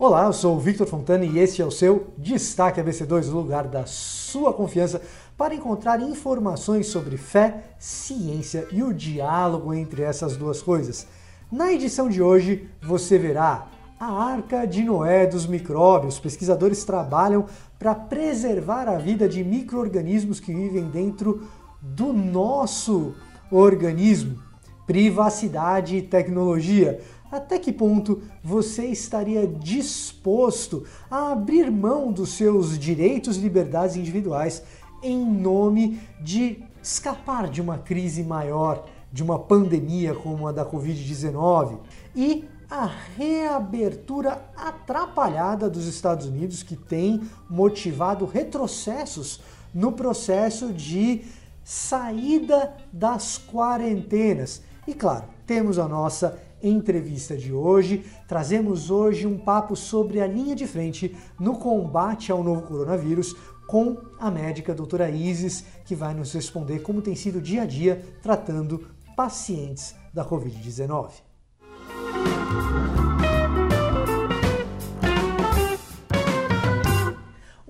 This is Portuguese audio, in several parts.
Olá, eu sou o Victor Fontana e esse é o seu Destaque ABC2, o lugar da sua confiança para encontrar informações sobre fé, ciência e o diálogo entre essas duas coisas. Na edição de hoje, você verá a Arca de Noé dos micróbios. Pesquisadores trabalham para preservar a vida de micro-organismos que vivem dentro do nosso organismo. Privacidade e tecnologia até que ponto você estaria disposto a abrir mão dos seus direitos e liberdades individuais em nome de escapar de uma crise maior, de uma pandemia como a da Covid-19? E a reabertura atrapalhada dos Estados Unidos, que tem motivado retrocessos no processo de saída das quarentenas. E claro, temos a nossa entrevista de hoje. Trazemos hoje um papo sobre a linha de frente no combate ao novo coronavírus com a médica doutora Isis, que vai nos responder como tem sido o dia a dia tratando pacientes da Covid-19.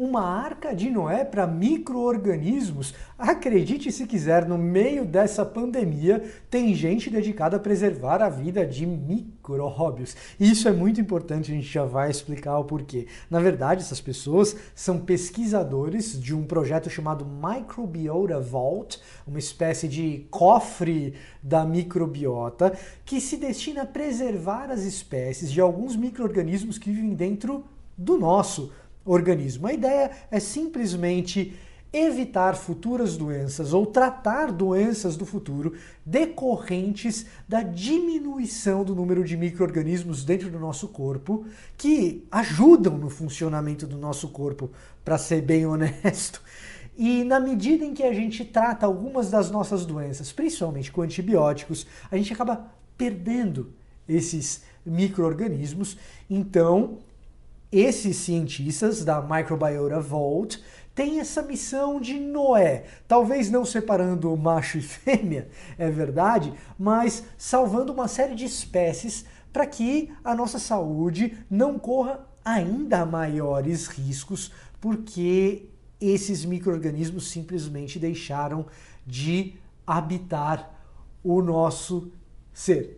Uma arca de Noé para micro-organismos. Acredite se quiser, no meio dessa pandemia, tem gente dedicada a preservar a vida de micróbios. Isso é muito importante, a gente já vai explicar o porquê. Na verdade, essas pessoas são pesquisadores de um projeto chamado Microbiota Vault, uma espécie de cofre da microbiota, que se destina a preservar as espécies de alguns micro-organismos que vivem dentro do nosso organismo. A ideia é simplesmente evitar futuras doenças ou tratar doenças do futuro decorrentes da diminuição do número de micro-organismos dentro do nosso corpo que ajudam no funcionamento do nosso corpo, para ser bem honesto. E na medida em que a gente trata algumas das nossas doenças, principalmente com antibióticos, a gente acaba perdendo esses micro-organismos. Então, esses cientistas da Microbiota Vault têm essa missão de Noé, talvez não separando macho e fêmea, é verdade, mas salvando uma série de espécies para que a nossa saúde não corra ainda maiores riscos, porque esses micro-organismos simplesmente deixaram de habitar o nosso ser.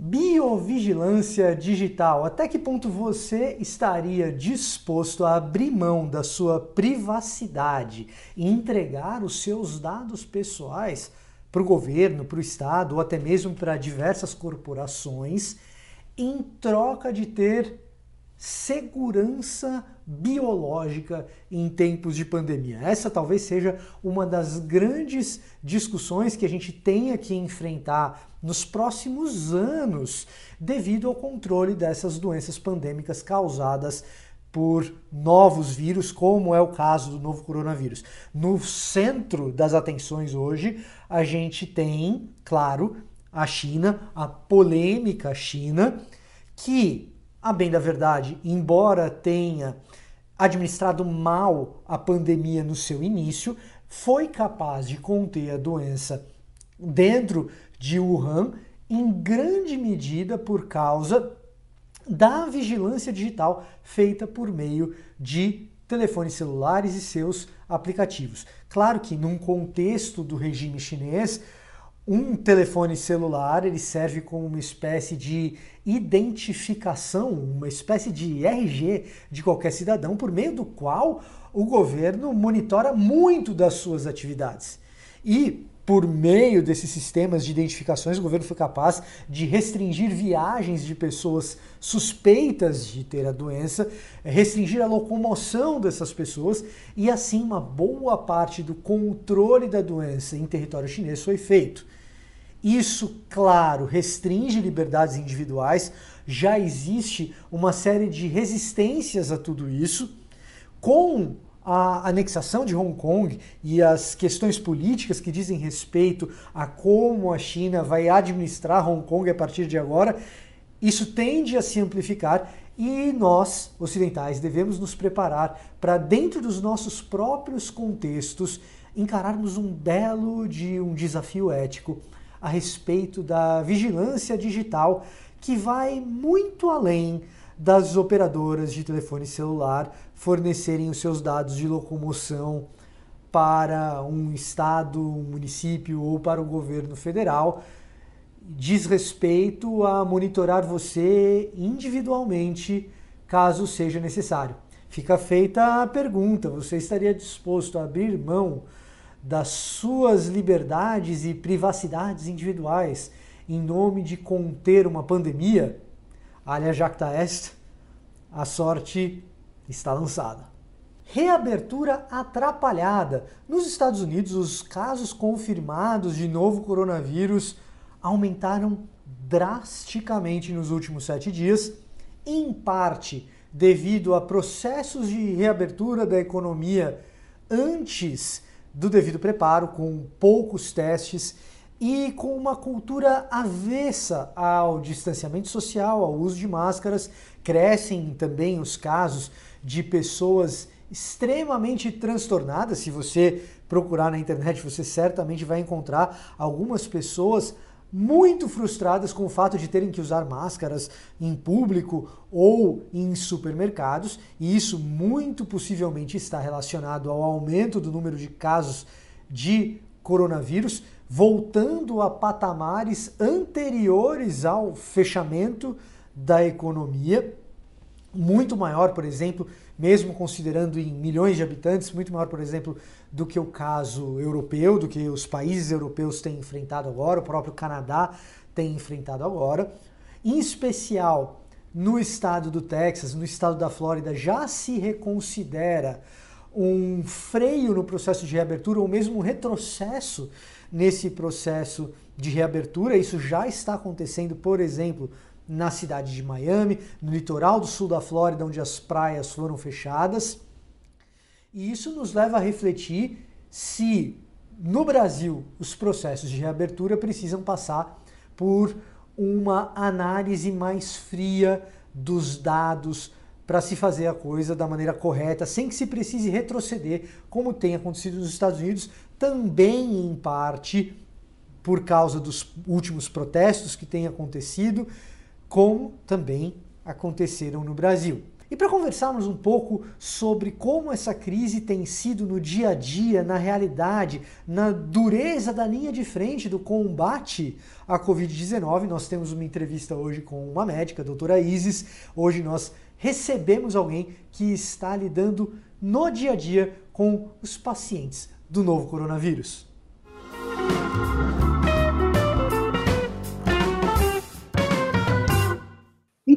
Biovigilância digital. Até que ponto você estaria disposto a abrir mão da sua privacidade e entregar os seus dados pessoais para o governo, para o Estado ou até mesmo para diversas corporações em troca de ter segurança biológica em tempos de pandemia. Essa talvez seja uma das grandes discussões que a gente tenha que enfrentar nos próximos anos devido ao controle dessas doenças pandêmicas causadas por novos vírus, como é o caso do novo coronavírus. No centro das atenções hoje, a gente tem, claro, a China, a polêmica China, que a bem da verdade, embora tenha administrado mal a pandemia no seu início, foi capaz de conter a doença dentro de Wuhan, em grande medida por causa da vigilância digital feita por meio de telefones celulares e seus aplicativos. Claro que num contexto do regime chinês, um telefone celular ele serve como uma espécie de identificação, uma espécie de RG de qualquer cidadão, por meio do qual o governo monitora muito das suas atividades. E por meio desses sistemas de identificações, o governo foi capaz de restringir viagens de pessoas suspeitas de ter a doença, restringir a locomoção dessas pessoas e assim uma boa parte do controle da doença em território chinês foi feito. Isso, claro, restringe liberdades individuais, já existe uma série de resistências a tudo isso. Com a anexação de Hong Kong e as questões políticas que dizem respeito a como a China vai administrar Hong Kong a partir de agora, isso tende a se amplificar e nós, ocidentais, devemos nos preparar para, dentro dos nossos próprios contextos, encararmos um belo de um desafio ético a respeito da vigilância digital que vai muito além das operadoras de telefone celular fornecerem os seus dados de locomoção para um estado, um município ou para o governo federal. Diz respeito a monitorar você individualmente, caso seja necessário. Fica feita a pergunta: você estaria disposto a abrir mão das suas liberdades e privacidades individuais em nome de conter uma pandemia? Alia jacta est, a sorte está lançada. Reabertura atrapalhada. Nos Estados Unidos, os casos confirmados de novo coronavírus aumentaram drasticamente nos últimos sete dias, em parte devido a processos de reabertura da economia antes do devido preparo, com poucos testes e com uma cultura avessa ao distanciamento social, ao uso de máscaras. Crescem também os casos de pessoas extremamente transtornadas. Se você procurar na internet, você certamente vai encontrar algumas pessoas muito frustradas com o fato de terem que usar máscaras em público ou em supermercados, e isso muito possivelmente está relacionado ao aumento do número de casos de coronavírus, voltando a patamares anteriores ao fechamento da economia, muito maior, por exemplo, mesmo considerando em milhões de habitantes, muito maior, por exemplo, do que o caso europeu, do que os países europeus têm enfrentado agora, o próprio Canadá tem enfrentado agora. Em especial no estado do Texas, no estado da Flórida, já se reconsidera um freio no processo de reabertura ou mesmo um retrocesso nesse processo de reabertura. Isso já está acontecendo, por exemplo, na cidade de Miami, no litoral do sul da Flórida, onde as praias foram fechadas. E isso nos leva a refletir se no Brasil os processos de reabertura precisam passar por uma análise mais fria dos dados para se fazer a coisa da maneira correta, sem que se precise retroceder, como tem acontecido nos Estados Unidos, também em parte por causa dos últimos protestos que têm acontecido, como também aconteceram no Brasil. E para conversarmos um pouco sobre como essa crise tem sido no dia a dia, na realidade, na dureza da linha de frente do combate à Covid-19, nós temos uma entrevista hoje com uma médica, a doutora Isis. Hoje nós recebemos alguém que está lidando no dia a dia com os pacientes do novo coronavírus.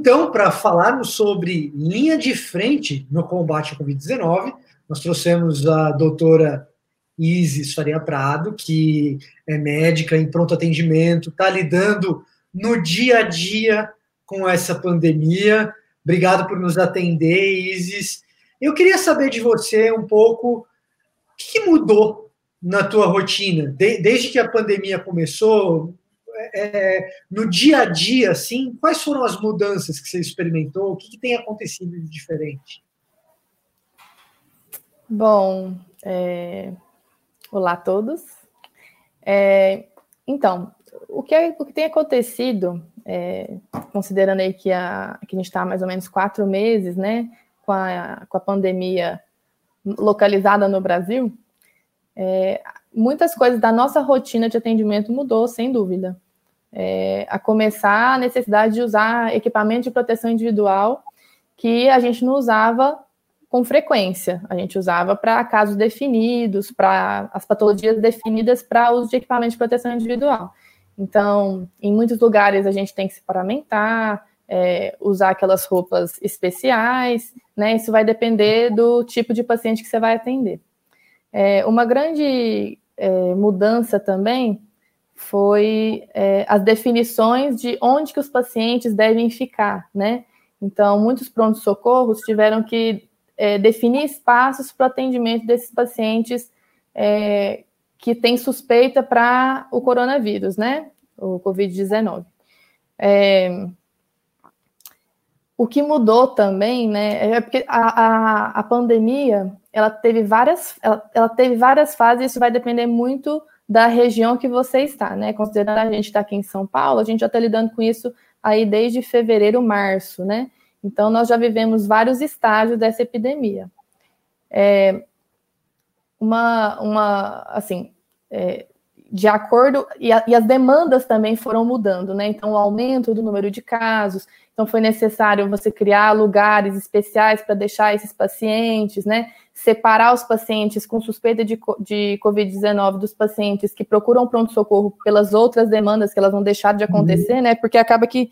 Então, para falarmos sobre linha de frente no combate à Covid-19, nós trouxemos a doutora Isis Faria Prado, que é médica em pronto atendimento, está lidando no dia a dia com essa pandemia. Obrigado por nos atender, Isis. Eu queria saber de você um pouco o que mudou na tua rotina desde que a pandemia começou é, no dia a dia, assim, quais foram as mudanças que você experimentou? O que, que tem acontecido de diferente? Bom, é... olá a todos. É... Então, o que, o que tem acontecido, é, considerando aí que a, que a gente está mais ou menos quatro meses, né, com a, com a pandemia localizada no Brasil, é, muitas coisas da nossa rotina de atendimento mudou, sem dúvida é, a começar a necessidade de usar equipamento de proteção individual que a gente não usava com frequência. A gente usava para casos definidos, para as patologias definidas para uso de equipamento de proteção individual. Então, em muitos lugares a gente tem que se paramentar, é, usar aquelas roupas especiais, né? Isso vai depender do tipo de paciente que você vai atender. É, uma grande é, mudança também foi é, as definições de onde que os pacientes devem ficar, né? Então, muitos prontos-socorros tiveram que é, definir espaços para o atendimento desses pacientes é, que têm suspeita para o coronavírus, né? O Covid-19. É, o que mudou também, né? É porque a, a, a pandemia ela teve várias, ela, ela teve várias fases, isso vai depender muito da região que você está, né? Considerando a gente está aqui em São Paulo, a gente já está lidando com isso aí desde fevereiro, março, né? Então, nós já vivemos vários estágios dessa epidemia. É, uma, uma, assim, é, de acordo, e, a, e, as demandas também foram mudando, né? Então, o aumento do número de casos, então foi necessário você criar lugares especiais para deixar esses pacientes, né? Separar os pacientes com suspeita de, de Covid-19 dos pacientes que procuram pronto-socorro pelas outras demandas que elas vão deixar de acontecer, uhum. né? Porque acaba que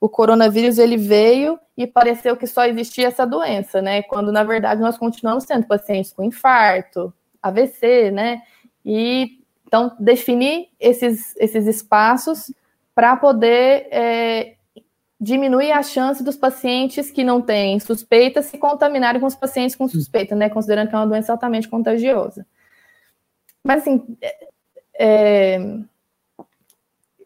o coronavírus ele veio e pareceu que só existia essa doença, né? Quando na verdade nós continuamos tendo pacientes com infarto, AVC, né? E então definir esses, esses espaços para poder é, diminuir a chance dos pacientes que não têm suspeita se contaminarem com os pacientes com suspeita, né? Considerando que é uma doença altamente contagiosa. Mas assim, é, é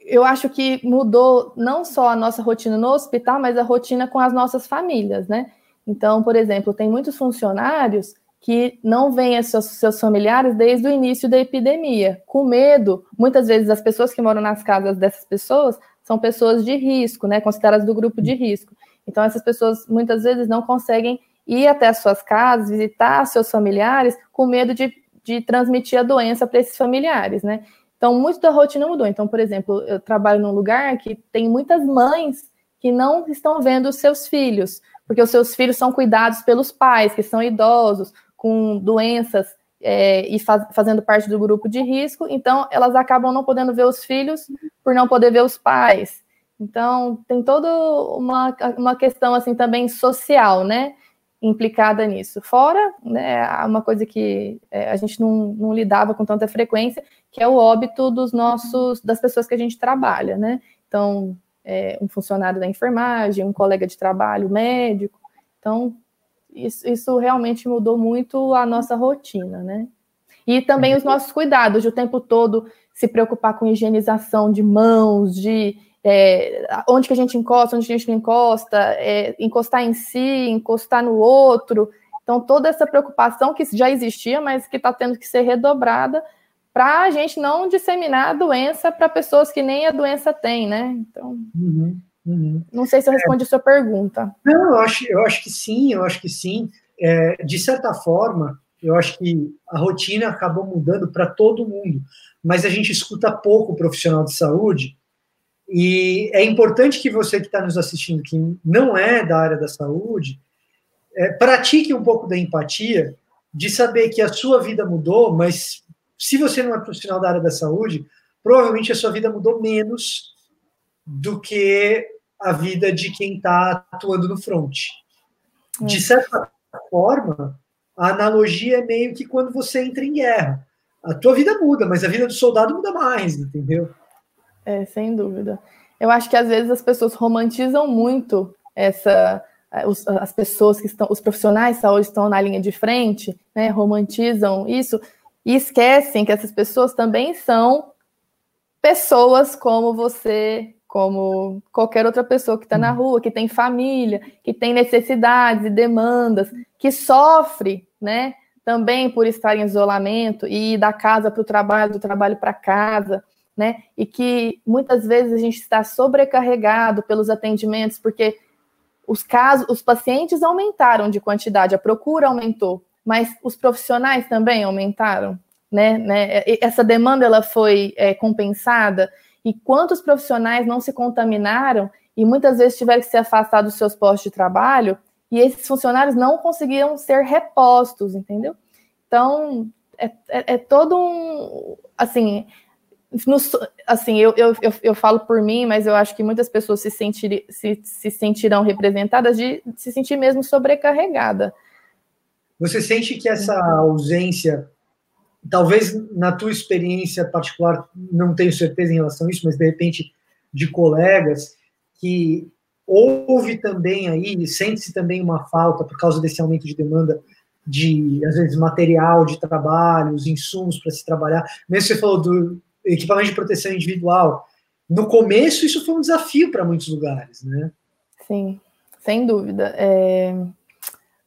eu acho que mudou não só a nossa rotina no hospital, mas a rotina com as nossas famílias, né? Então, por exemplo, tem muitos funcionários que não veem seus, seus familiares desde o início da epidemia, com medo. Muitas vezes as pessoas que moram nas casas dessas pessoas são pessoas de risco, né? Consideradas do grupo de risco. Então, essas pessoas muitas vezes não conseguem ir até as suas casas, visitar seus familiares, com medo de, de transmitir a doença para esses familiares, né? Então, muito da rotina mudou. Então, por exemplo, eu trabalho num lugar que tem muitas mães que não estão vendo os seus filhos, porque os seus filhos são cuidados pelos pais, que são idosos, com doenças é, e faz, fazendo parte do grupo de risco, então elas acabam não podendo ver os filhos por não poder ver os pais. Então, tem toda uma, uma questão assim também social, né? implicada nisso. Fora, né, uma coisa que é, a gente não, não, lidava com tanta frequência, que é o óbito dos nossos, das pessoas que a gente trabalha, né? Então, é, um funcionário da enfermagem, um colega de trabalho, médico. Então, isso, isso realmente mudou muito a nossa rotina, né? E também os nossos cuidados, de o tempo todo se preocupar com higienização de mãos, de é, onde que a gente encosta, onde a gente não encosta, é, encostar em si, encostar no outro. Então, toda essa preocupação que já existia, mas que está tendo que ser redobrada para a gente não disseminar a doença para pessoas que nem a doença tem, né? Então, uhum, uhum. não sei se eu respondi é, a sua pergunta. Não, eu acho, eu acho que sim, eu acho que sim. É, de certa forma, eu acho que a rotina acabou mudando para todo mundo, mas a gente escuta pouco o profissional de saúde e é importante que você que está nos assistindo, que não é da área da saúde, é, pratique um pouco da empatia, de saber que a sua vida mudou, mas se você não é profissional da área da saúde, provavelmente a sua vida mudou menos do que a vida de quem está atuando no front. De é. certa forma, a analogia é meio que quando você entra em guerra. A tua vida muda, mas a vida do soldado muda mais, entendeu? É, sem dúvida. Eu acho que às vezes as pessoas romantizam muito essa é, as pessoas que estão, os profissionais de saúde estão na linha de frente, né, romantizam isso e esquecem que essas pessoas também são pessoas como você, como qualquer outra pessoa que está na rua, que tem família, que tem necessidades e demandas, que sofre, né, também por estar em isolamento e ir da casa para o trabalho, do trabalho para casa né? E que muitas vezes a gente está sobrecarregado pelos atendimentos, porque os casos, os pacientes aumentaram de quantidade, a procura aumentou, mas os profissionais também aumentaram, né? né? Essa demanda ela foi é, compensada e quantos profissionais não se contaminaram e muitas vezes tiveram que se afastar dos seus postos de trabalho e esses funcionários não conseguiram ser repostos, entendeu? Então é, é, é todo um assim no, assim, eu, eu, eu, eu, falo por mim, mas eu acho que muitas pessoas se, sentir, se, se sentirão representadas de se sentir mesmo sobrecarregada. Você sente que essa ausência, talvez na tua experiência particular, não tenho certeza em relação a isso, mas de repente de colegas, que houve também aí, sente-se também uma falta por causa desse aumento de demanda de, às vezes, material de trabalho, os insumos para se trabalhar. Mesmo você falou do, equipamento de proteção individual. No começo, isso foi um desafio para muitos lugares, né? Sim, sem dúvida. É...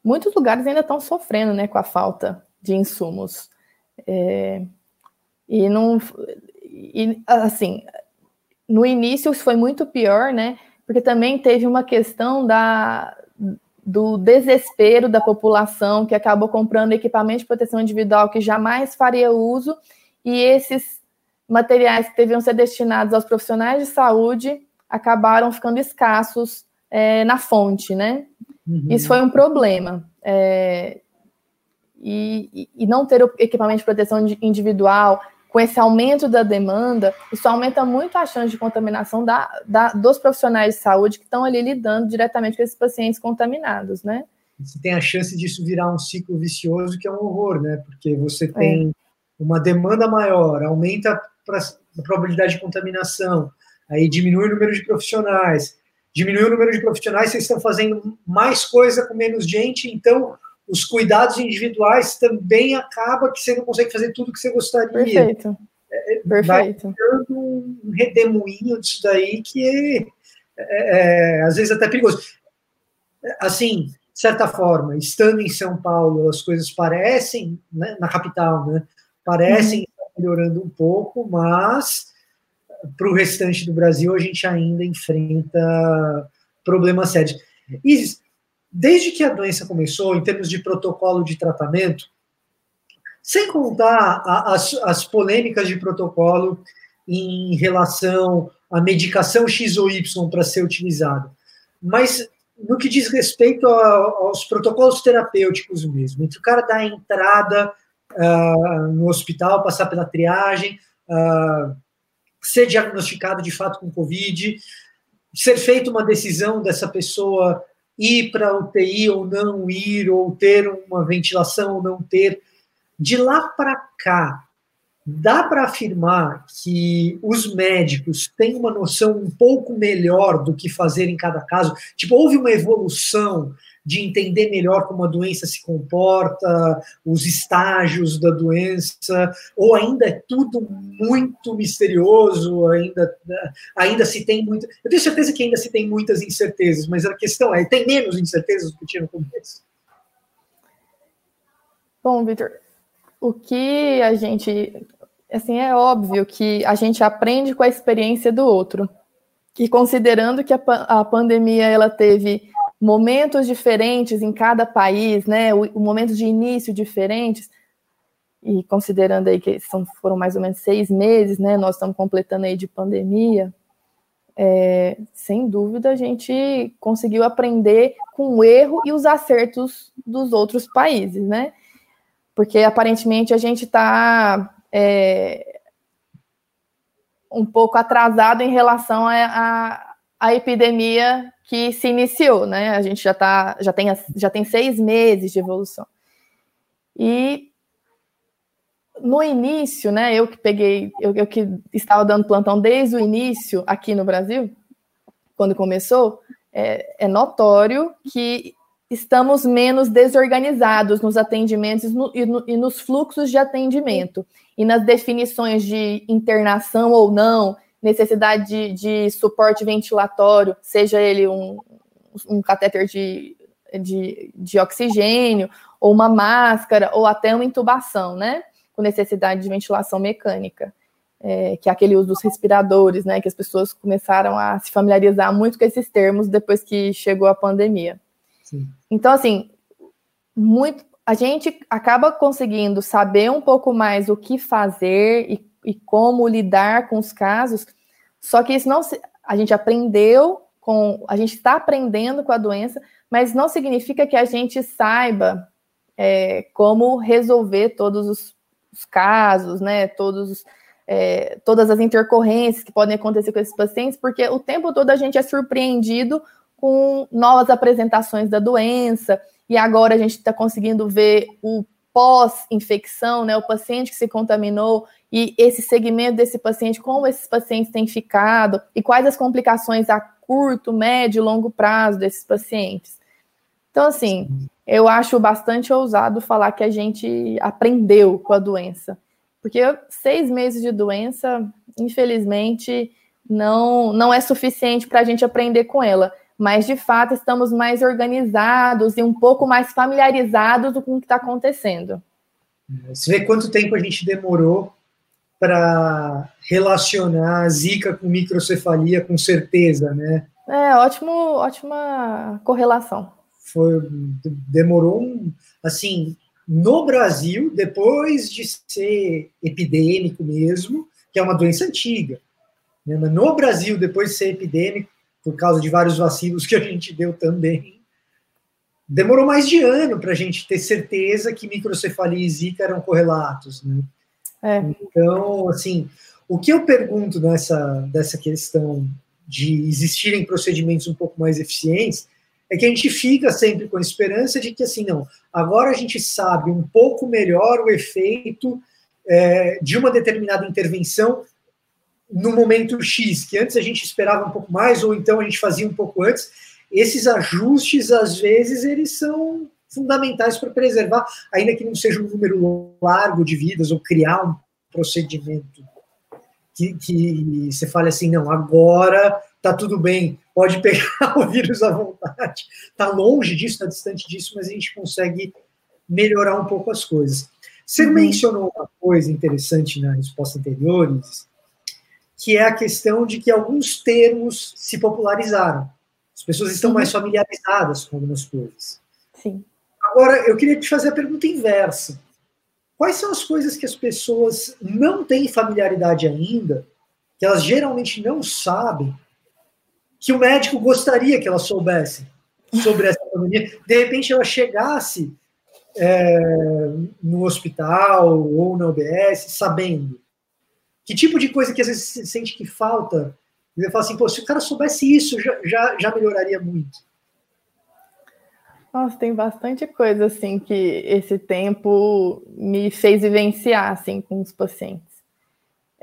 Muitos lugares ainda estão sofrendo né, com a falta de insumos. É... E não. E, assim, no início isso foi muito pior, né? Porque também teve uma questão da, do desespero da população que acabou comprando equipamento de proteção individual que jamais faria uso, e esses materiais que deviam ser destinados aos profissionais de saúde acabaram ficando escassos é, na fonte, né? Uhum. Isso foi um problema. É, e, e, não ter o equipamento de proteção individual, com esse aumento da demanda, isso aumenta muito a chance de contaminação da, da, dos profissionais de saúde que estão ali lidando diretamente com esses pacientes contaminados, né? Você tem a chance disso virar um ciclo vicioso que é um horror, né? Porque você tem é. uma demanda maior, aumenta a probabilidade de contaminação, aí diminui o número de profissionais, diminui o número de profissionais, vocês estão fazendo mais coisa com menos gente, então os cuidados individuais também acaba que você não consegue fazer tudo que você gostaria. Perfeito. É, é Perfeito. Vai um redemoinho disso daí que é, é, é, às vezes até perigoso. Assim, de certa forma, estando em São Paulo, as coisas parecem, né, na capital, né, parecem uhum. estar melhorando um pouco, mas para o restante do Brasil a gente ainda enfrenta problemas sérios. Isis, desde que a doença começou, em termos de protocolo de tratamento, sem contar a, as, as polêmicas de protocolo em relação à medicação X ou Y para ser utilizada, mas no que diz respeito a, aos protocolos terapêuticos mesmo, entre o cara dar a entrada uh, no hospital, passar pela triagem, uh, ser diagnosticado de fato com Covid, ser feita uma decisão dessa pessoa ir para a UTI ou não ir, ou ter uma ventilação ou não ter. De lá para cá, dá para afirmar que os médicos têm uma noção um pouco melhor do que fazer em cada caso? Tipo, houve uma evolução de entender melhor como a doença se comporta, os estágios da doença, ou ainda é tudo muito misterioso, ainda, ainda se tem muito. Eu tenho certeza que ainda se tem muitas incertezas, mas a questão é: tem menos incertezas do que tinha no começo? Bom, Vitor, o que a gente. Assim, é óbvio que a gente aprende com a experiência do outro. E considerando que a, a pandemia ela teve momentos diferentes em cada país, né? O, o momentos de início diferentes. E considerando aí que são, foram mais ou menos seis meses, né? Nós estamos completando aí de pandemia. É, sem dúvida, a gente conseguiu aprender com o erro e os acertos dos outros países, né? Porque aparentemente a gente está é, um pouco atrasado em relação a, a, a epidemia que se iniciou, né? A gente já tá, já tem, já tem seis meses de evolução. E no início, né? Eu que peguei, eu, eu que estava dando plantão desde o início aqui no Brasil, quando começou, é, é notório que estamos menos desorganizados nos atendimentos no, e, no, e nos fluxos de atendimento e nas definições de internação ou não, necessidade de, de suporte ventilatório, seja ele um, um catéter de, de, de oxigênio, ou uma máscara, ou até uma intubação, né? Com necessidade de ventilação mecânica. É, que é aquele uso dos respiradores, né? Que as pessoas começaram a se familiarizar muito com esses termos depois que chegou a pandemia. Sim. Então, assim, muito, a gente acaba conseguindo saber um pouco mais o que fazer e, e como lidar com os casos só que isso não se, a gente aprendeu com, a gente está aprendendo com a doença, mas não significa que a gente saiba é, como resolver todos os, os, casos, né? Todos é, todas as intercorrências que podem acontecer com esses pacientes, porque o tempo todo a gente é surpreendido com novas apresentações da doença, e agora a gente está conseguindo ver o pós-infecção, né? O paciente que se contaminou e esse segmento desse paciente, como esses pacientes têm ficado e quais as complicações a curto, médio e longo prazo desses pacientes. Então, assim, eu acho bastante ousado falar que a gente aprendeu com a doença, porque seis meses de doença, infelizmente, não, não é suficiente para a gente aprender com ela. Mas, de fato, estamos mais organizados e um pouco mais familiarizados com o que está acontecendo. Você vê quanto tempo a gente demorou para relacionar zika com microcefalia com certeza, né? É, ótimo, ótima correlação. foi, demorou, um, assim, no Brasil, depois de ser epidêmico mesmo, que é uma doença antiga, né? mas no Brasil, depois de ser epidêmico, por causa de vários vacilos que a gente deu também, demorou mais de ano para a gente ter certeza que microcefalia e zika eram correlatos, né? É. Então, assim, o que eu pergunto nessa dessa questão de existirem procedimentos um pouco mais eficientes é que a gente fica sempre com a esperança de que, assim, não, agora a gente sabe um pouco melhor o efeito é, de uma determinada intervenção no momento X, que antes a gente esperava um pouco mais, ou então a gente fazia um pouco antes. Esses ajustes, às vezes, eles são fundamentais para preservar, ainda que não seja um número largo de vidas, ou criar um procedimento que, que você fale assim, não, agora tá tudo bem, pode pegar o vírus à vontade. Está longe disso, está distante disso, mas a gente consegue melhorar um pouco as coisas. Você uhum. mencionou uma coisa interessante na resposta anterior, que é a questão de que alguns termos se popularizaram. As pessoas estão mais familiarizadas com algumas coisas. Sim. Agora, eu queria te fazer a pergunta inversa. Quais são as coisas que as pessoas não têm familiaridade ainda, que elas geralmente não sabem, que o médico gostaria que ela soubesse sobre essa pandemia. De repente ela chegasse é, no hospital ou na UBS sabendo. Que tipo de coisa que às vezes você sente que falta? Você fala assim, pô, se o cara soubesse isso, já, já, já melhoraria muito. Nossa, tem bastante coisa assim que esse tempo me fez vivenciar assim com os pacientes.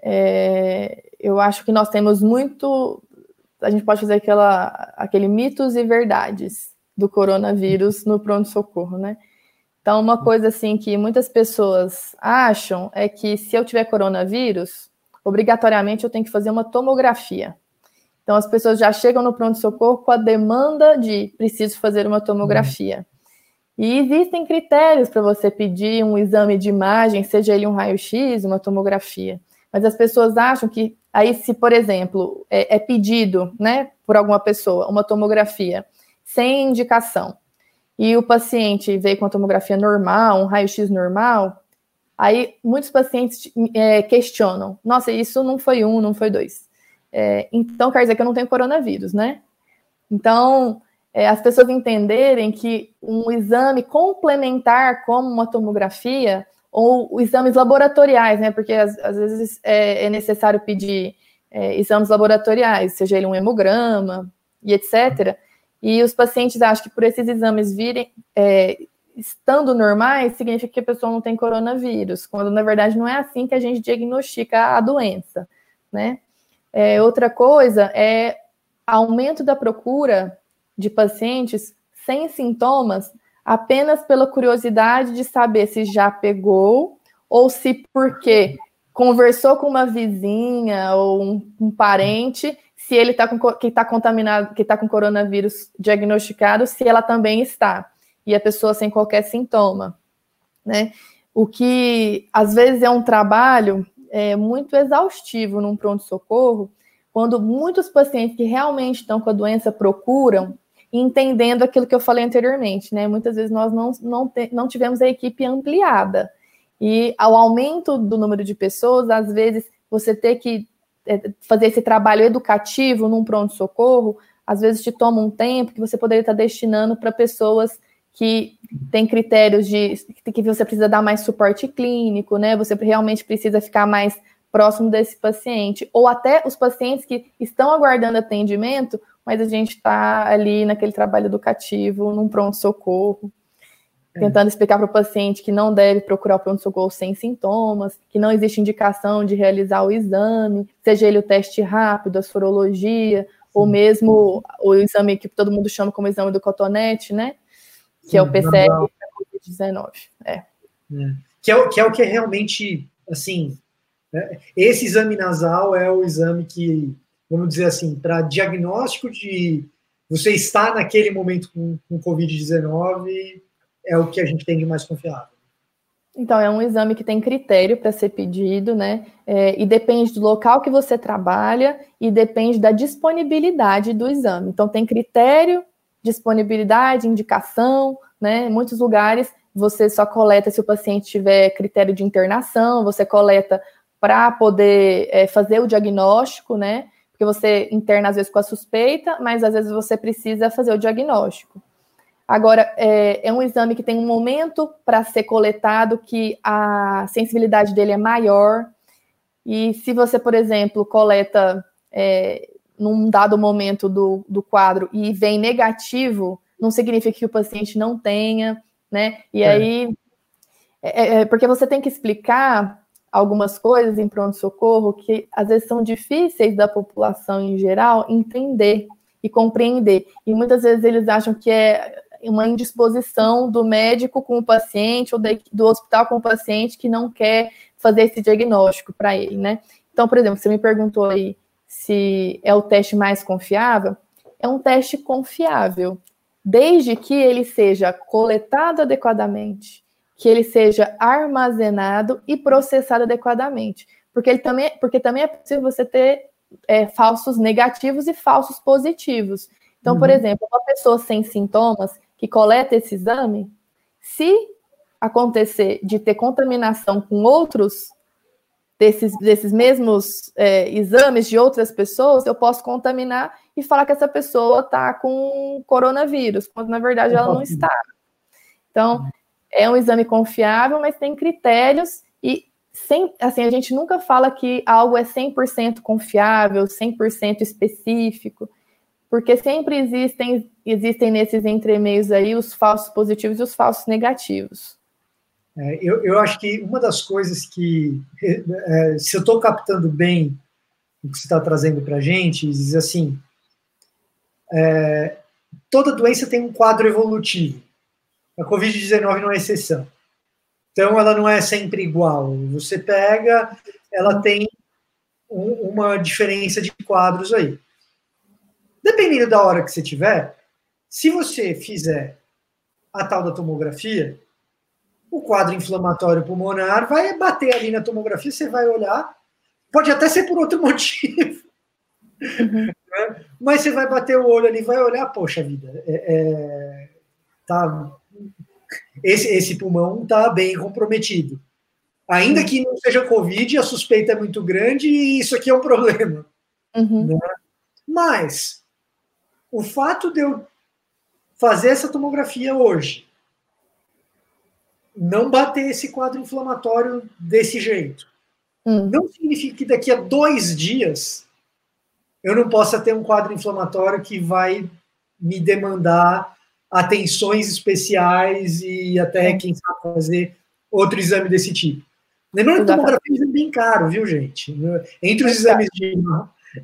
É, eu acho que nós temos muito a gente pode fazer aquela, aquele mitos e verdades do coronavírus no pronto-socorro, né? Então, uma coisa assim que muitas pessoas acham é que se eu tiver coronavírus, obrigatoriamente eu tenho que fazer uma tomografia. Então, as pessoas já chegam no pronto-socorro com a demanda de preciso fazer uma tomografia. E existem critérios para você pedir um exame de imagem, seja ele um raio-x, uma tomografia. Mas as pessoas acham que Aí, se, por exemplo, é, é pedido né, por alguma pessoa uma tomografia sem indicação, e o paciente veio com a tomografia normal, um raio-x normal, aí muitos pacientes é, questionam: nossa, isso não foi um, não foi dois. É, então quer dizer que eu não tenho coronavírus, né? Então, é, as pessoas entenderem que um exame complementar, como uma tomografia, ou exames laboratoriais, né? Porque às, às vezes é, é, necessário pedir é, exames laboratoriais, seja ele um hemograma e etc. E os pacientes acham que por esses exames virem é, estando normais, significa que a pessoa não tem coronavírus, quando na verdade não é assim que a gente diagnostica a doença, né? É, outra coisa é aumento da procura de pacientes sem sintomas apenas pela curiosidade de saber se já pegou ou se porque conversou com uma vizinha ou um, um parente, se ele está com que está contaminado, que está com coronavírus diagnosticado, se ela também está e a pessoa sem qualquer sintoma, né? O que às vezes é um trabalho é, muito exaustivo num pronto socorro, quando muitos pacientes que realmente estão com a doença procuram entendendo aquilo que eu falei anteriormente, né? Muitas vezes nós não, não, te, não tivemos a equipe ampliada. E ao aumento do número de pessoas, às vezes você ter que é, fazer esse trabalho educativo num pronto-socorro, às vezes te toma um tempo que você poderia estar destinando para pessoas que têm critérios de que você precisa dar mais suporte clínico, né? Você realmente precisa ficar mais próximo desse paciente, ou até os pacientes que estão aguardando atendimento, mas a gente está ali naquele trabalho educativo, num pronto-socorro, é. tentando explicar para o paciente que não deve procurar o pronto-socorro sem sintomas, que não existe indicação de realizar o exame, seja ele o teste rápido, a sorologia, Sim. ou mesmo o exame que todo mundo chama como exame do cotonete, né? Que é o PCR Covid-19. É. é. Que, é, que é o que é realmente, assim, é, esse exame nasal é o exame que vamos dizer assim, para diagnóstico de você estar naquele momento com, com Covid-19, é o que a gente tem de mais confiável. Então, é um exame que tem critério para ser pedido, né? É, e depende do local que você trabalha e depende da disponibilidade do exame. Então, tem critério disponibilidade, indicação, né? Em muitos lugares você só coleta se o paciente tiver critério de internação, você coleta para poder é, fazer o diagnóstico, né? Porque você interna às vezes com a suspeita, mas às vezes você precisa fazer o diagnóstico. Agora, é, é um exame que tem um momento para ser coletado que a sensibilidade dele é maior. E se você, por exemplo, coleta é, num dado momento do, do quadro e vem negativo, não significa que o paciente não tenha, né? E é. aí, é, é, é, porque você tem que explicar algumas coisas em pronto-socorro que às vezes são difíceis da população em geral entender e compreender. E muitas vezes eles acham que é uma indisposição do médico com o paciente ou do hospital com o paciente que não quer fazer esse diagnóstico para ele, né? Então, por exemplo, você me perguntou aí se é o teste mais confiável. É um teste confiável, desde que ele seja coletado adequadamente, que ele seja armazenado e processado adequadamente. Porque, ele também, porque também é possível você ter é, falsos negativos e falsos positivos. Então, uhum. por exemplo, uma pessoa sem sintomas que coleta esse exame, se acontecer de ter contaminação com outros desses, desses mesmos é, exames de outras pessoas, eu posso contaminar e falar que essa pessoa está com coronavírus, quando na verdade ela não está. Então, é um exame confiável, mas tem critérios e sem, assim, a gente nunca fala que algo é 100% confiável, 100% específico, porque sempre existem, existem nesses entremeios aí os falsos positivos e os falsos negativos. É, eu, eu acho que uma das coisas que, é, se eu estou captando bem o que você está trazendo para a gente, diz assim, é, toda doença tem um quadro evolutivo. A Covid-19 não é exceção. Então, ela não é sempre igual. Você pega, ela tem um, uma diferença de quadros aí. Dependendo da hora que você tiver, se você fizer a tal da tomografia, o quadro inflamatório pulmonar vai bater ali na tomografia, você vai olhar, pode até ser por outro motivo, uhum. né? mas você vai bater o olho ali, vai olhar, poxa vida, é, é, tá, esse, esse pulmão está bem comprometido. Ainda que não seja Covid, a suspeita é muito grande e isso aqui é um problema. Uhum. Né? Mas o fato de eu fazer essa tomografia hoje, não bater esse quadro inflamatório desse jeito. Hum. Não significa que daqui a dois dias eu não possa ter um quadro inflamatório que vai me demandar atenções especiais e até, quem sabe, fazer outro exame desse tipo. Lembrando que tomografia é bem caro, viu, gente? Entre os exames de,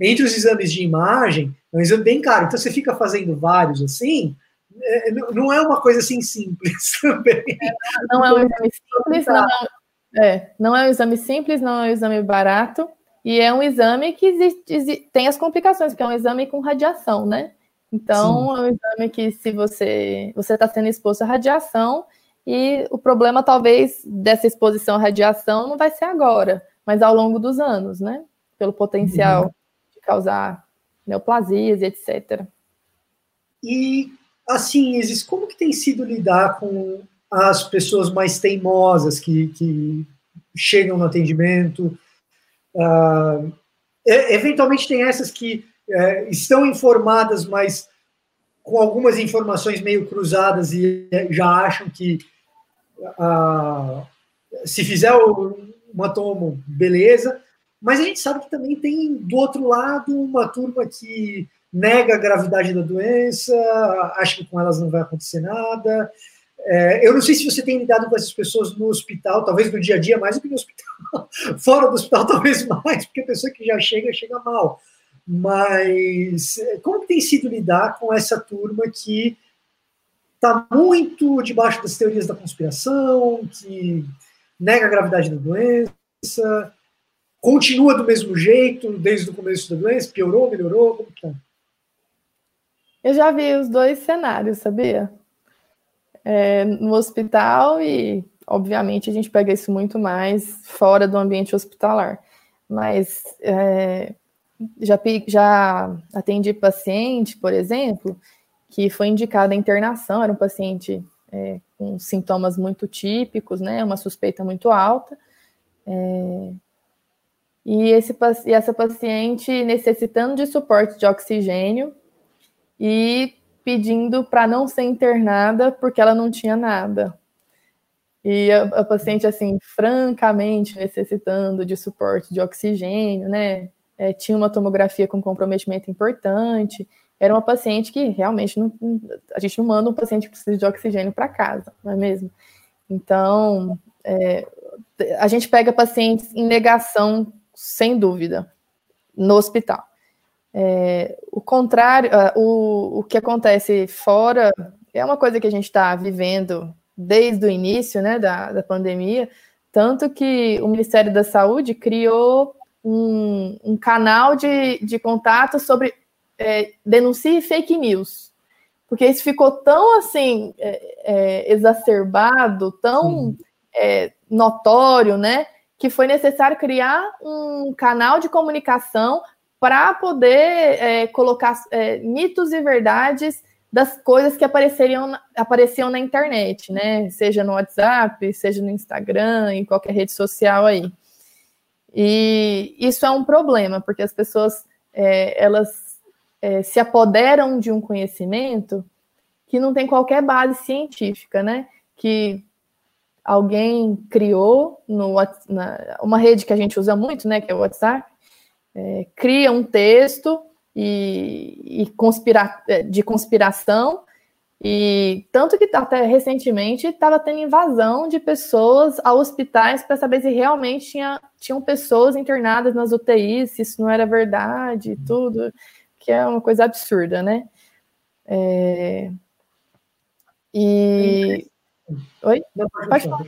entre os exames de imagem, é um exame bem caro. Então, você fica fazendo vários assim, é, não é uma coisa assim simples também. É, não é um exame simples, não é, é, não é um exame simples, não é um exame barato, e é um exame que existe, tem as complicações, porque é um exame com radiação, né? Então, Sim. é um exame que se você você está sendo exposto à radiação, e o problema talvez dessa exposição à radiação não vai ser agora, mas ao longo dos anos, né? Pelo potencial uhum. de causar neoplasias e etc. E assim, Isis, como que tem sido lidar com as pessoas mais teimosas que, que chegam no atendimento? Uh, eventualmente tem essas que uh, estão informadas, mas com algumas informações meio cruzadas e já acham que uh, se fizer uma tomo, beleza. Mas a gente sabe que também tem do outro lado uma turma que nega a gravidade da doença, acha que com elas não vai acontecer nada. É, eu não sei se você tem lidado com essas pessoas no hospital, talvez no dia a dia mais do que no hospital. Fora do hospital, talvez mais, porque a pessoa que já chega, chega mal. Mas é, como tem sido lidar com essa turma que está muito debaixo das teorias da conspiração, que nega a gravidade da doença, continua do mesmo jeito desde o começo da doença, piorou, melhorou, como que tá? Eu já vi os dois cenários, sabia? É, no hospital e, obviamente, a gente pega isso muito mais fora do ambiente hospitalar. Mas é, já, já atendi paciente, por exemplo, que foi indicada a internação, era um paciente é, com sintomas muito típicos, né, uma suspeita muito alta, é, e, esse, e essa paciente necessitando de suporte de oxigênio e pedindo para não ser internada porque ela não tinha nada. E a, a, paciente, assim, francamente necessitando de suporte de oxigênio, né? É, tinha uma tomografia com comprometimento importante. Era uma paciente que realmente não, a gente não manda um paciente que precisa de oxigênio para casa, não é mesmo? Então, é, a gente pega pacientes em negação, sem dúvida, no hospital. É, o contrário, o, o que acontece fora é uma coisa que a gente está vivendo desde o início né, da, da pandemia, tanto que o Ministério da Saúde criou um, um canal de, de contato sobre é, denuncie fake news, porque isso ficou tão assim é, é, exacerbado, tão é, notório, né, que foi necessário criar um canal de comunicação para poder é, colocar é, mitos e verdades das coisas que apareceriam, apareciam na internet, né? Seja no WhatsApp, seja no Instagram, em qualquer rede social aí. E isso é um problema, porque as pessoas é, elas é, se apoderam de um conhecimento que não tem qualquer base científica, né? Que alguém criou no na, uma rede que a gente usa muito, né? Que é o WhatsApp, é, cria um texto e, e conspira, é, de conspiração, e tanto que até recentemente estava tendo invasão de pessoas a hospitais para saber se realmente tinha, tinham pessoas internadas nas UTIs, se isso não era verdade, tudo, que é uma coisa absurda, né? É... E. Oi? Não, pode falar.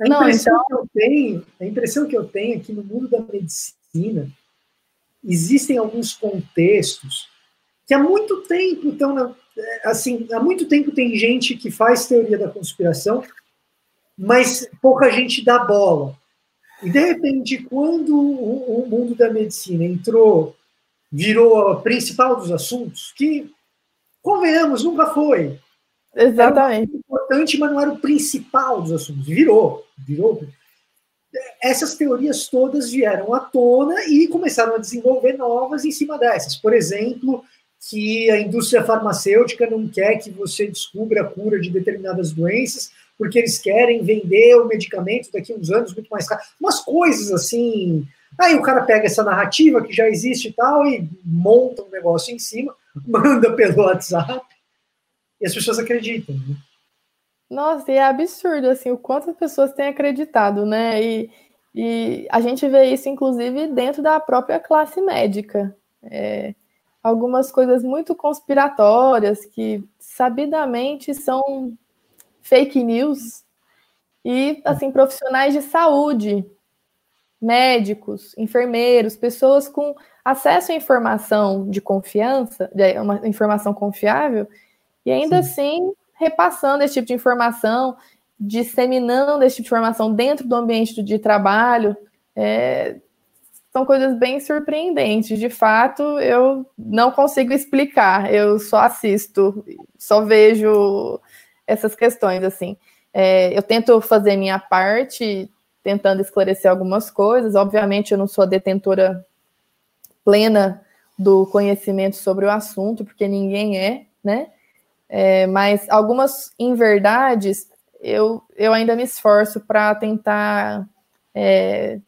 A impressão, não, então... que eu tenho, a impressão que eu tenho é que no mundo da medicina existem alguns contextos que há muito tempo estão assim, há muito tempo tem gente que faz teoria da conspiração, mas pouca gente dá bola. E de repente, quando o, mundo da medicina entrou, virou a principal dos assuntos, que convenhamos, nunca foi. Exatamente. Era importante, mas não era o principal dos assuntos. Virou, virou essas teorias todas vieram à tona e começaram a desenvolver novas em cima dessas. Por exemplo, que a indústria farmacêutica não quer que você descubra a cura de determinadas doenças, porque eles querem vender o medicamento daqui a uns anos muito mais caro. Umas coisas assim. Aí o cara pega essa narrativa que já existe e tal e monta um negócio em cima, manda pelo WhatsApp e as pessoas acreditam. Né? Nossa, e é absurdo, assim, o quanto as pessoas têm acreditado, né? E, e a gente vê isso, inclusive, dentro da própria classe médica. É, algumas coisas muito conspiratórias que, sabidamente, são fake news. E, assim, profissionais de saúde, médicos, enfermeiros, pessoas com acesso à informação de confiança, uma informação confiável, e ainda Sim. assim repassando esse tipo de informação, disseminando esse tipo de informação dentro do ambiente de trabalho. É, são coisas bem surpreendentes. De fato, eu não consigo explicar, eu só assisto, só vejo essas questões assim. É, eu tento fazer minha parte, tentando esclarecer algumas coisas. Obviamente, eu não sou a detentora plena do conhecimento sobre o assunto, porque ninguém é, né? É, mas algumas inverdades eu, eu ainda me esforço para tentar é,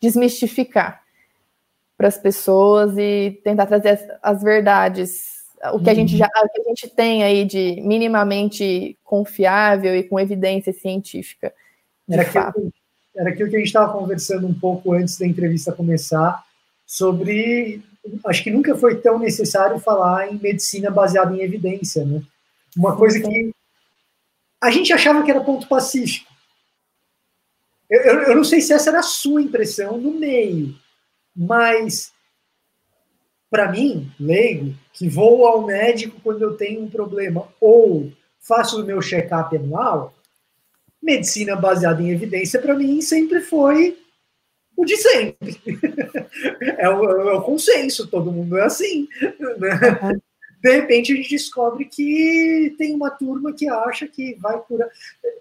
desmistificar para as pessoas e tentar trazer as, as verdades, o que a gente uhum. já o que a gente tem aí de minimamente confiável e com evidência científica. Era aquilo, era aquilo que a gente estava conversando um pouco antes da entrevista começar sobre acho que nunca foi tão necessário falar em medicina baseada em evidência, né? Uma coisa que a gente achava que era ponto pacífico. Eu, eu, eu, não sei se essa era a sua impressão no meio, mas para mim, leigo, que vou ao médico quando eu tenho um problema ou faço o meu check-up anual, medicina baseada em evidência para mim sempre foi o de sempre. é, o, é o consenso, todo mundo é assim. Né? De repente a gente descobre que tem uma turma que acha que vai curar.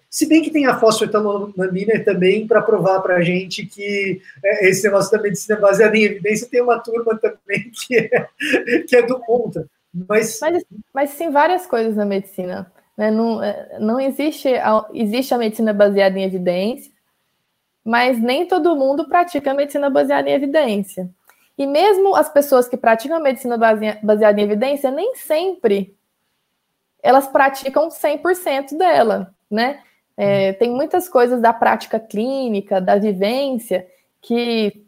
Se bem que tem a fosfetanolamina também para provar para a gente que é, esse negócio da medicina baseada em evidência tem uma turma também que é, que é do contra. Mas... mas, mas sim várias coisas na medicina. Né? Não, é, não existe existe a medicina baseada em evidência, mas nem todo mundo pratica a medicina baseada em evidência. E mesmo as pessoas que praticam a medicina baseada em evidência, nem sempre elas praticam 100% dela, né? É, tem muitas coisas da prática clínica, da vivência, que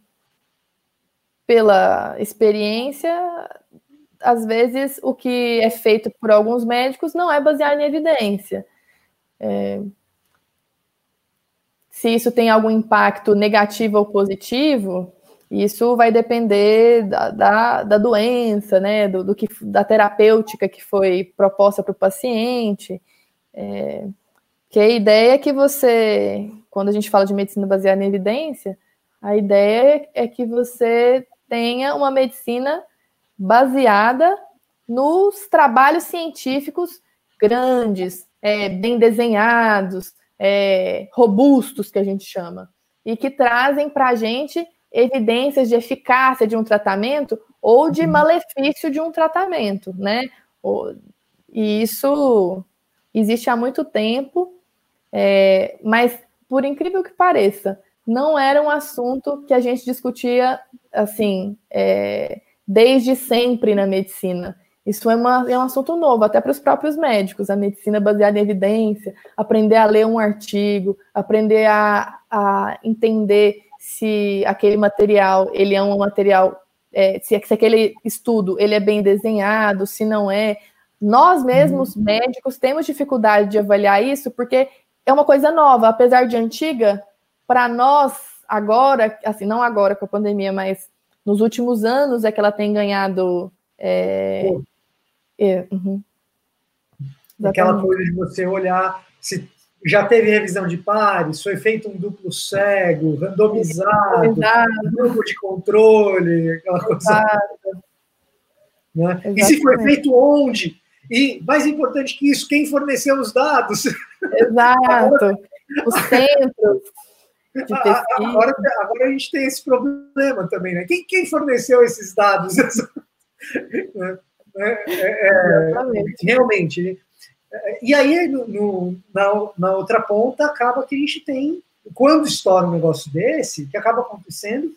pela experiência, às vezes o que é feito por alguns médicos não é baseado em evidência. É, se isso tem algum impacto negativo ou positivo, isso vai depender da, da, da doença, né, do, do, que, da terapêutica que foi proposta para o paciente. É, que a ideia é que você, quando a gente fala de medicina baseada em evidência, a ideia é que você tenha uma medicina baseada nos trabalhos científicos grandes, é, bem desenhados, é, robustos, que a gente chama, e que trazem para a gente evidências de eficácia de um tratamento ou de uhum. malefício de um tratamento, né? E isso existe há muito tempo, é, mas por incrível que pareça, não era um assunto que a gente discutia assim é, desde sempre na medicina. Isso é, uma, é um assunto novo, até para os próprios médicos. A medicina baseada em evidência, aprender a ler um artigo, aprender a, a entender se aquele material ele é um material, é, se, se, aquele estudo ele é bem desenhado, se não é. Nós mesmos, uhum. médicos, temos dificuldade de avaliar isso porque é uma coisa nova, apesar de antiga, para nós agora, assim, não agora com a pandemia, mas nos últimos anos é que ela tem ganhado. É, é, uhum. Aquela coisa de você olhar se já teve revisão de pares, foi feito um duplo cego, randomizado, grupo de controle, aquela coisa. Né? E se foi feito onde? E, mais importante que isso, quem forneceu os dados? Exato. os centros pesquisa. Agora, agora a gente tem esse problema também, né? Quem, quem forneceu esses dados? é, é, é, realmente, e aí, no, na, na outra ponta, acaba que a gente tem, quando estoura um negócio desse, o que acaba acontecendo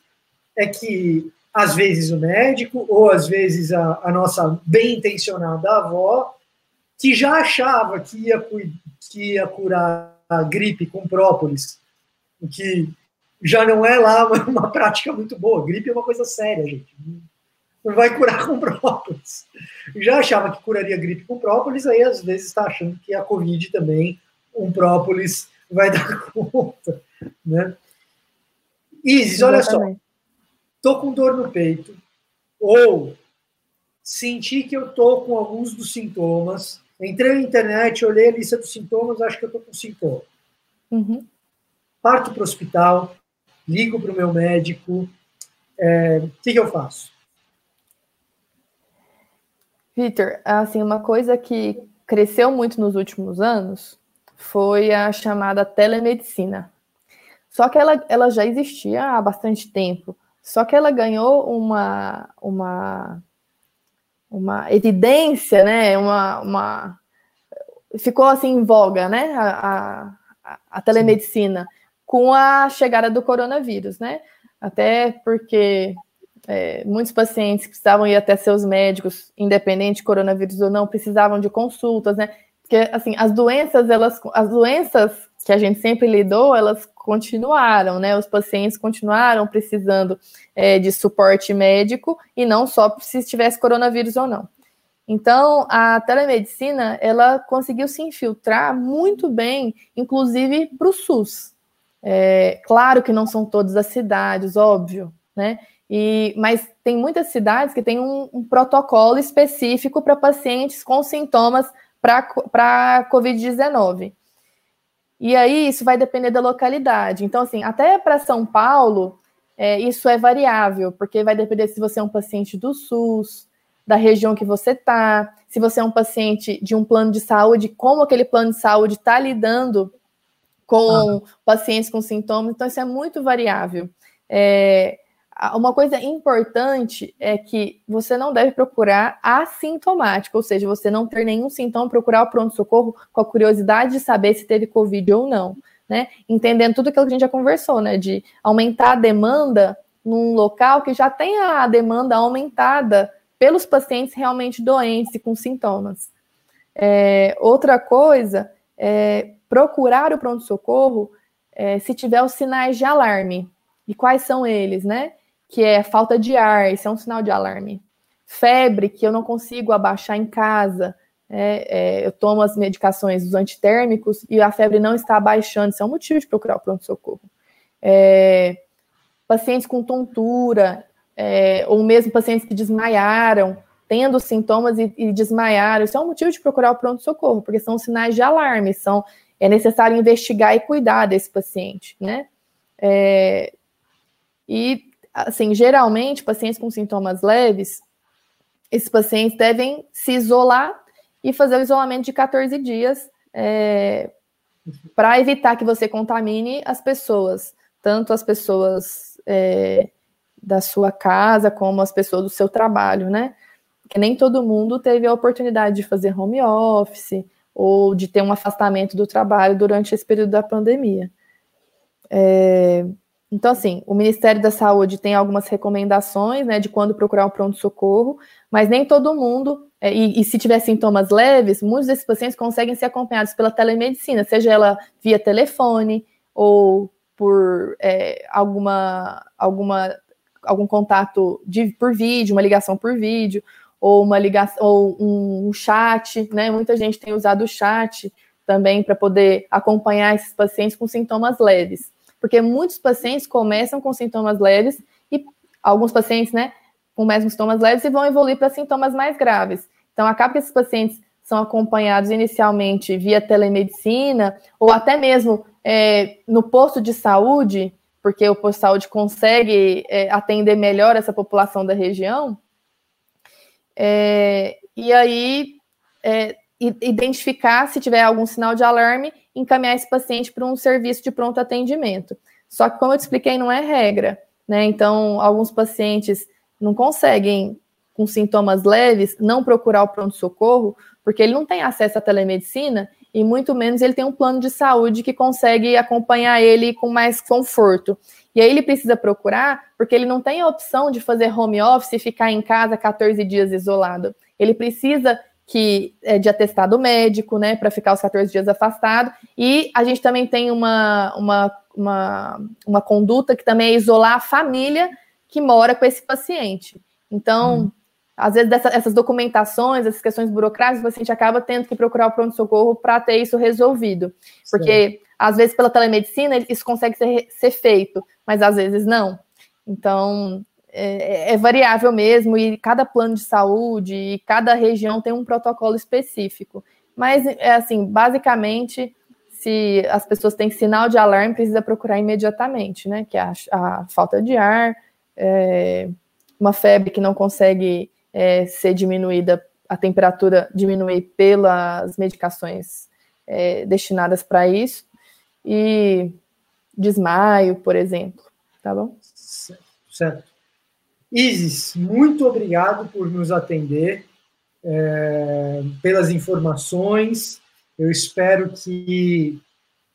é que, às vezes, o médico, ou às vezes a, a nossa bem intencionada avó, que já achava que ia, que ia curar a gripe com própolis, que já não é lá uma prática muito boa. Gripe é uma coisa séria, gente vai curar com própolis. Já achava que curaria gripe com própolis, aí às vezes está achando que a Covid também, um própolis, vai dar conta. Né? Isis, olha só. Tô com dor no peito, ou senti que eu tô com alguns dos sintomas. Entrei na internet, olhei a lista dos sintomas, acho que eu tô com sintoma. Uhum. Parto para o hospital, ligo para o meu médico. O é, que, que eu faço? Vitor, assim, uma coisa que cresceu muito nos últimos anos foi a chamada telemedicina. Só que ela, ela já existia há bastante tempo, só que ela ganhou uma, uma, uma evidência, né? Uma, uma, ficou assim em voga, né? A, a, a telemedicina com a chegada do coronavírus, né? Até porque é, muitos pacientes precisavam ir até seus médicos, independente de coronavírus ou não, precisavam de consultas, né? Porque assim, as doenças, elas, as doenças que a gente sempre lidou, elas continuaram, né? Os pacientes continuaram precisando é, de suporte médico e não só se tivesse coronavírus ou não. Então, a telemedicina, ela conseguiu se infiltrar muito bem, inclusive para o SUS. É, claro que não são todas as cidades, óbvio, né? E, mas tem muitas cidades que têm um, um protocolo específico para pacientes com sintomas para Covid-19. E aí isso vai depender da localidade. Então, assim, até para São Paulo, é, isso é variável, porque vai depender se você é um paciente do SUS, da região que você está, se você é um paciente de um plano de saúde, como aquele plano de saúde está lidando com ah. pacientes com sintomas, então isso é muito variável. É, uma coisa importante é que você não deve procurar assintomático, ou seja, você não ter nenhum sintoma, procurar o pronto-socorro com a curiosidade de saber se teve Covid ou não, né? Entendendo tudo aquilo que a gente já conversou, né? De aumentar a demanda num local que já tem a demanda aumentada pelos pacientes realmente doentes e com sintomas. É, outra coisa é procurar o pronto-socorro é, se tiver os sinais de alarme. E quais são eles, né? Que é falta de ar, isso é um sinal de alarme. Febre, que eu não consigo abaixar em casa, é, é, eu tomo as medicações dos antitérmicos e a febre não está abaixando, isso é um motivo de procurar o pronto-socorro. É, pacientes com tontura, é, ou mesmo pacientes que desmaiaram, tendo sintomas e, e, desmaiaram, isso é um motivo de procurar o pronto-socorro, porque são sinais de alarme, são, é necessário investigar e cuidar desse paciente, né? É, e, assim, geralmente, pacientes com sintomas leves, esses pacientes devem se isolar e fazer o isolamento de 14 dias é, para evitar que você contamine as pessoas, tanto as pessoas é, da sua casa como as pessoas do seu trabalho, né? Porque nem todo mundo teve a oportunidade de fazer home office ou de ter um afastamento do trabalho durante esse período da pandemia. É, então, assim, o Ministério da Saúde tem algumas recomendações, né, de quando procurar um pronto-socorro, mas nem todo mundo, é, e, e, se tiver sintomas leves, muitos desses pacientes conseguem ser acompanhados pela telemedicina, seja ela via telefone ou por é, alguma, alguma algum contato de, por vídeo, uma ligação por vídeo, ou uma ligação, ou um, um chat, né? Muita gente tem usado o chat também para poder acompanhar esses pacientes com sintomas leves. Porque muitos pacientes começam com sintomas leves e alguns pacientes, né, começam com sintomas leves e vão evoluir para sintomas mais graves. Então, acaba que esses pacientes são acompanhados inicialmente via telemedicina ou até mesmo é, no posto de saúde, porque o posto de saúde consegue é, atender melhor essa população da região. É, e aí, é, identificar se tiver algum sinal de alarme, encaminhar esse paciente para um serviço de pronto atendimento. Só que, como eu te expliquei, não é regra, né? Então, alguns pacientes não conseguem, com sintomas leves, não procurar o pronto-socorro, porque ele não tem acesso à telemedicina e muito menos ele tem um plano de saúde que consegue acompanhar ele com mais conforto. E aí ele precisa procurar, porque ele não tem a opção de fazer home office e ficar em casa 14 dias isolado. Ele precisa que é de atestado médico, né, para ficar os 14 dias afastado. E a gente também tem uma, uma, uma, uma conduta que também é isolar a família que mora com esse paciente. Então, hum às vezes, dessa, essas documentações, essas questões burocráticas, o paciente acaba tendo que procurar o pronto-socorro para ter isso resolvido. Porque, Sim. às vezes, pela telemedicina, isso consegue ser, ser feito, mas às vezes não. Então, é, é, variável mesmo, e cada plano de saúde e cada região tem um protocolo específico. Mas, é assim, basicamente, se as pessoas têm sinal de alarme, precisa procurar imediatamente, né? Que é a, a falta de ar, é, uma febre que não consegue é, ser diminuída, a temperatura diminuir pelas medicações é, destinadas para isso, e desmaio, por exemplo, tá bom? Certo. Isis, muito obrigado por nos atender, é, pelas informações. Eu espero que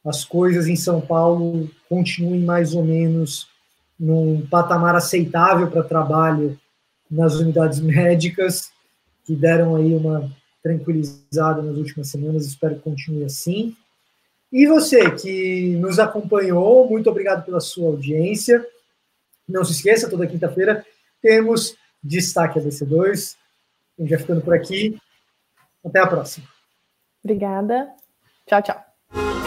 as coisas em São Paulo continuem mais ou menos num patamar aceitável para trabalho nas unidades médicas, que deram aí uma tranquilizada nas últimas semanas, espero que continue assim. E você que nos acompanhou, muito obrigado pela sua audiência. Não se esqueça, toda quinta-feira temos Destaque ABC2. A gente vai ficando por aqui. Até a próxima. Obrigada. Tchau, tchau.